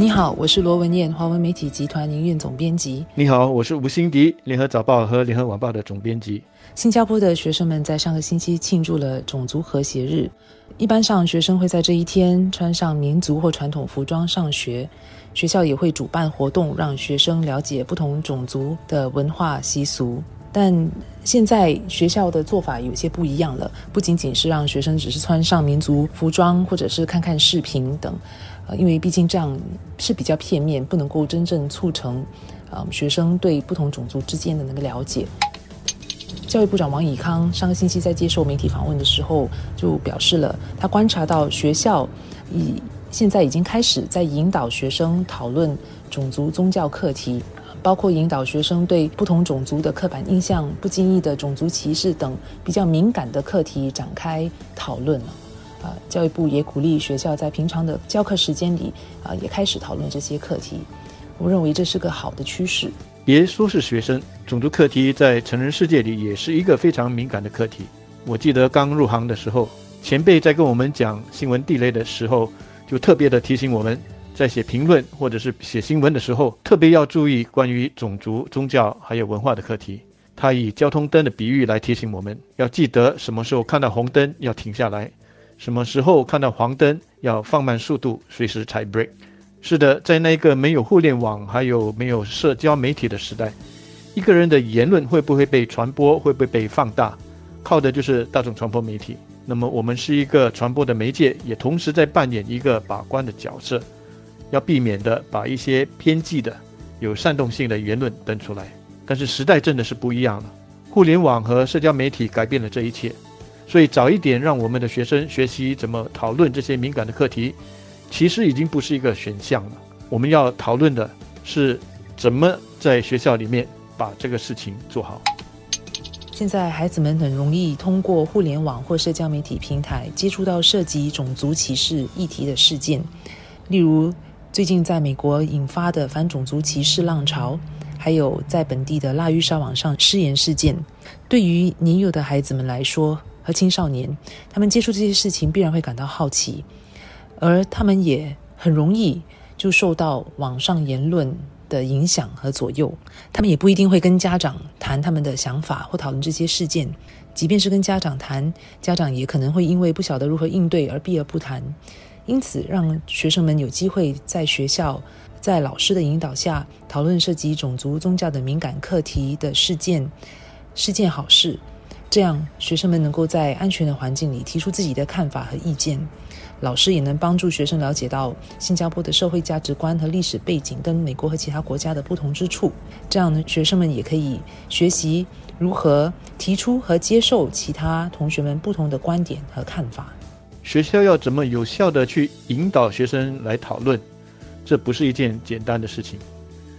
你好，我是罗文燕，华文媒体集团营运总编辑。你好，我是吴欣迪，联合早报和联合晚报的总编辑。新加坡的学生们在上个星期庆祝了种族和谐日。一般上，学生会在这一天穿上民族或传统服装上学，学校也会主办活动，让学生了解不同种族的文化习俗。但现在学校的做法有些不一样了，不仅仅是让学生只是穿上民族服装，或者是看看视频等。呃，因为毕竟这样是比较片面，不能够真正促成，呃，学生对不同种族之间的那个了解。教育部长王以康上个星期在接受媒体访问的时候，就表示了他观察到学校以现在已经开始在引导学生讨论种族宗教课题，包括引导学生对不同种族的刻板印象、不经意的种族歧视等比较敏感的课题展开讨论了。啊，教育部也鼓励学校在平常的教课时间里啊，也开始讨论这些课题。我认为这是个好的趋势。别说是学生，种族课题在成人世界里也是一个非常敏感的课题。我记得刚入行的时候，前辈在跟我们讲新闻地雷的时候，就特别的提醒我们，在写评论或者是写新闻的时候，特别要注意关于种族、宗教还有文化的课题。他以交通灯的比喻来提醒我们，要记得什么时候看到红灯要停下来。什么时候看到黄灯要放慢速度，随时踩 brake？是的，在那个没有互联网还有没有社交媒体的时代，一个人的言论会不会被传播，会不会被放大，靠的就是大众传播媒体。那么我们是一个传播的媒介，也同时在扮演一个把关的角色，要避免的把一些偏激的、有煽动性的言论登出来。但是时代真的是不一样了，互联网和社交媒体改变了这一切。所以早一点让我们的学生学习怎么讨论这些敏感的课题，其实已经不是一个选项了。我们要讨论的是怎么在学校里面把这个事情做好。现在孩子们很容易通过互联网或社交媒体平台接触到涉及种族歧视议题的事件，例如最近在美国引发的反种族歧视浪潮，还有在本地的腊鱼沙网上失言事件。对于年幼的孩子们来说，和青少年，他们接触这些事情必然会感到好奇，而他们也很容易就受到网上言论的影响和左右。他们也不一定会跟家长谈他们的想法或讨论这些事件，即便是跟家长谈，家长也可能会因为不晓得如何应对而避而不谈。因此，让学生们有机会在学校，在老师的引导下讨论涉及种族、宗教的敏感课题的事件，是件好事。这样，学生们能够在安全的环境里提出自己的看法和意见，老师也能帮助学生了解到新加坡的社会价值观和历史背景跟美国和其他国家的不同之处。这样呢，学生们也可以学习如何提出和接受其他同学们不同的观点和看法。学校要怎么有效的去引导学生来讨论，这不是一件简单的事情。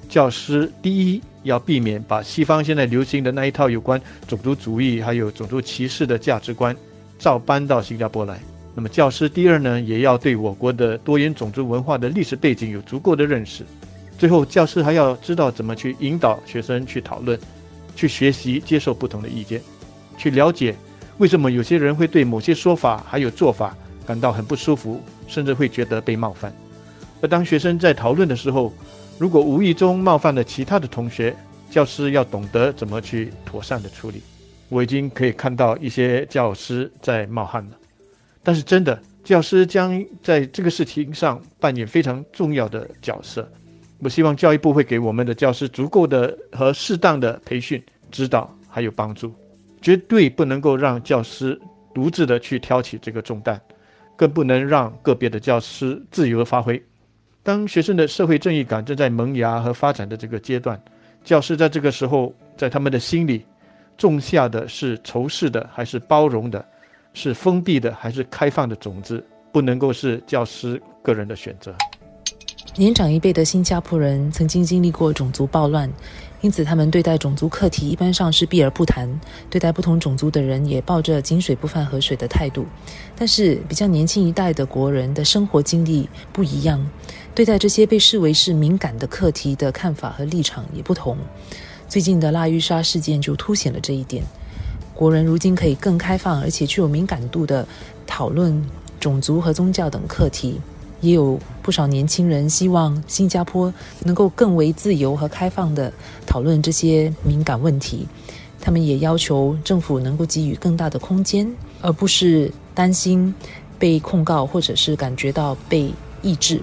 教师第一要避免把西方现在流行的那一套有关种族主义还有种族歧视的价值观照搬到新加坡来。那么教师第二呢，也要对我国的多元种族文化的历史背景有足够的认识。最后，教师还要知道怎么去引导学生去讨论、去学习、接受不同的意见，去了解为什么有些人会对某些说法还有做法感到很不舒服，甚至会觉得被冒犯。而当学生在讨论的时候，如果无意中冒犯了其他的同学，教师要懂得怎么去妥善的处理。我已经可以看到一些教师在冒汗了，但是真的，教师将在这个事情上扮演非常重要的角色。我希望教育部会给我们的教师足够的和适当的培训、指导还有帮助，绝对不能够让教师独自的去挑起这个重担，更不能让个别的教师自由发挥。当学生的社会正义感正在萌芽和发展的这个阶段，教师在这个时候，在他们的心里种下的是仇视的，还是包容的，是封闭的，还是开放的种子，不能够是教师个人的选择。年长一辈的新加坡人曾经经历过种族暴乱。因此，他们对待种族课题一般上是避而不谈，对待不同种族的人也抱着井水不犯河水的态度。但是，比较年轻一代的国人的生活经历不一样，对待这些被视为是敏感的课题的看法和立场也不同。最近的拉鱼沙事件就凸显了这一点。国人如今可以更开放而且具有敏感度的讨论种族和宗教等课题。也有不少年轻人希望新加坡能够更为自由和开放的讨论这些敏感问题。他们也要求政府能够给予更大的空间，而不是担心被控告或者是感觉到被抑制。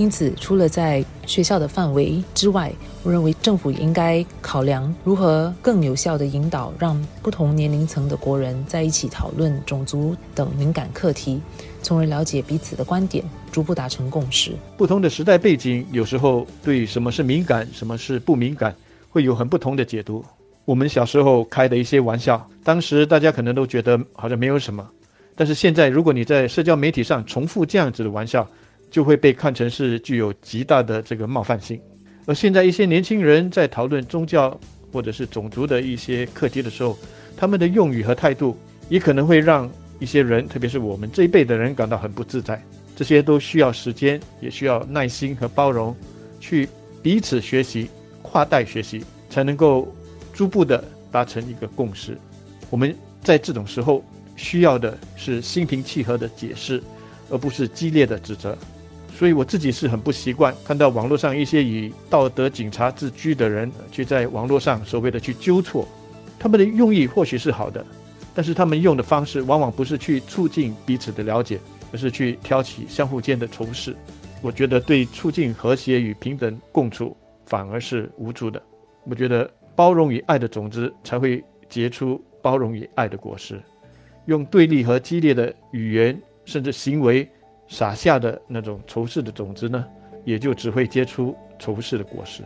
因此，除了在学校的范围之外，我认为政府应该考量如何更有效地引导，让不同年龄层的国人在一起讨论种族等敏感课题，从而了解彼此的观点，逐步达成共识。不同的时代背景，有时候对什么是敏感，什么是不敏感，会有很不同的解读。我们小时候开的一些玩笑，当时大家可能都觉得好像没有什么，但是现在，如果你在社交媒体上重复这样子的玩笑，就会被看成是具有极大的这个冒犯性，而现在一些年轻人在讨论宗教或者是种族的一些课题的时候，他们的用语和态度也可能会让一些人，特别是我们这一辈的人感到很不自在。这些都需要时间，也需要耐心和包容，去彼此学习、跨代学习，才能够逐步的达成一个共识。我们在这种时候需要的是心平气和的解释，而不是激烈的指责。所以我自己是很不习惯看到网络上一些以道德警察自居的人，去在网络上所谓的去纠错，他们的用意或许是好的，但是他们用的方式往往不是去促进彼此的了解，而是去挑起相互间的仇视。我觉得对促进和谐与平等共处反而是无助的。我觉得包容与爱的种子才会结出包容与爱的果实，用对立和激烈的语言甚至行为。撒下的那种仇视的种子呢，也就只会结出仇视的果实。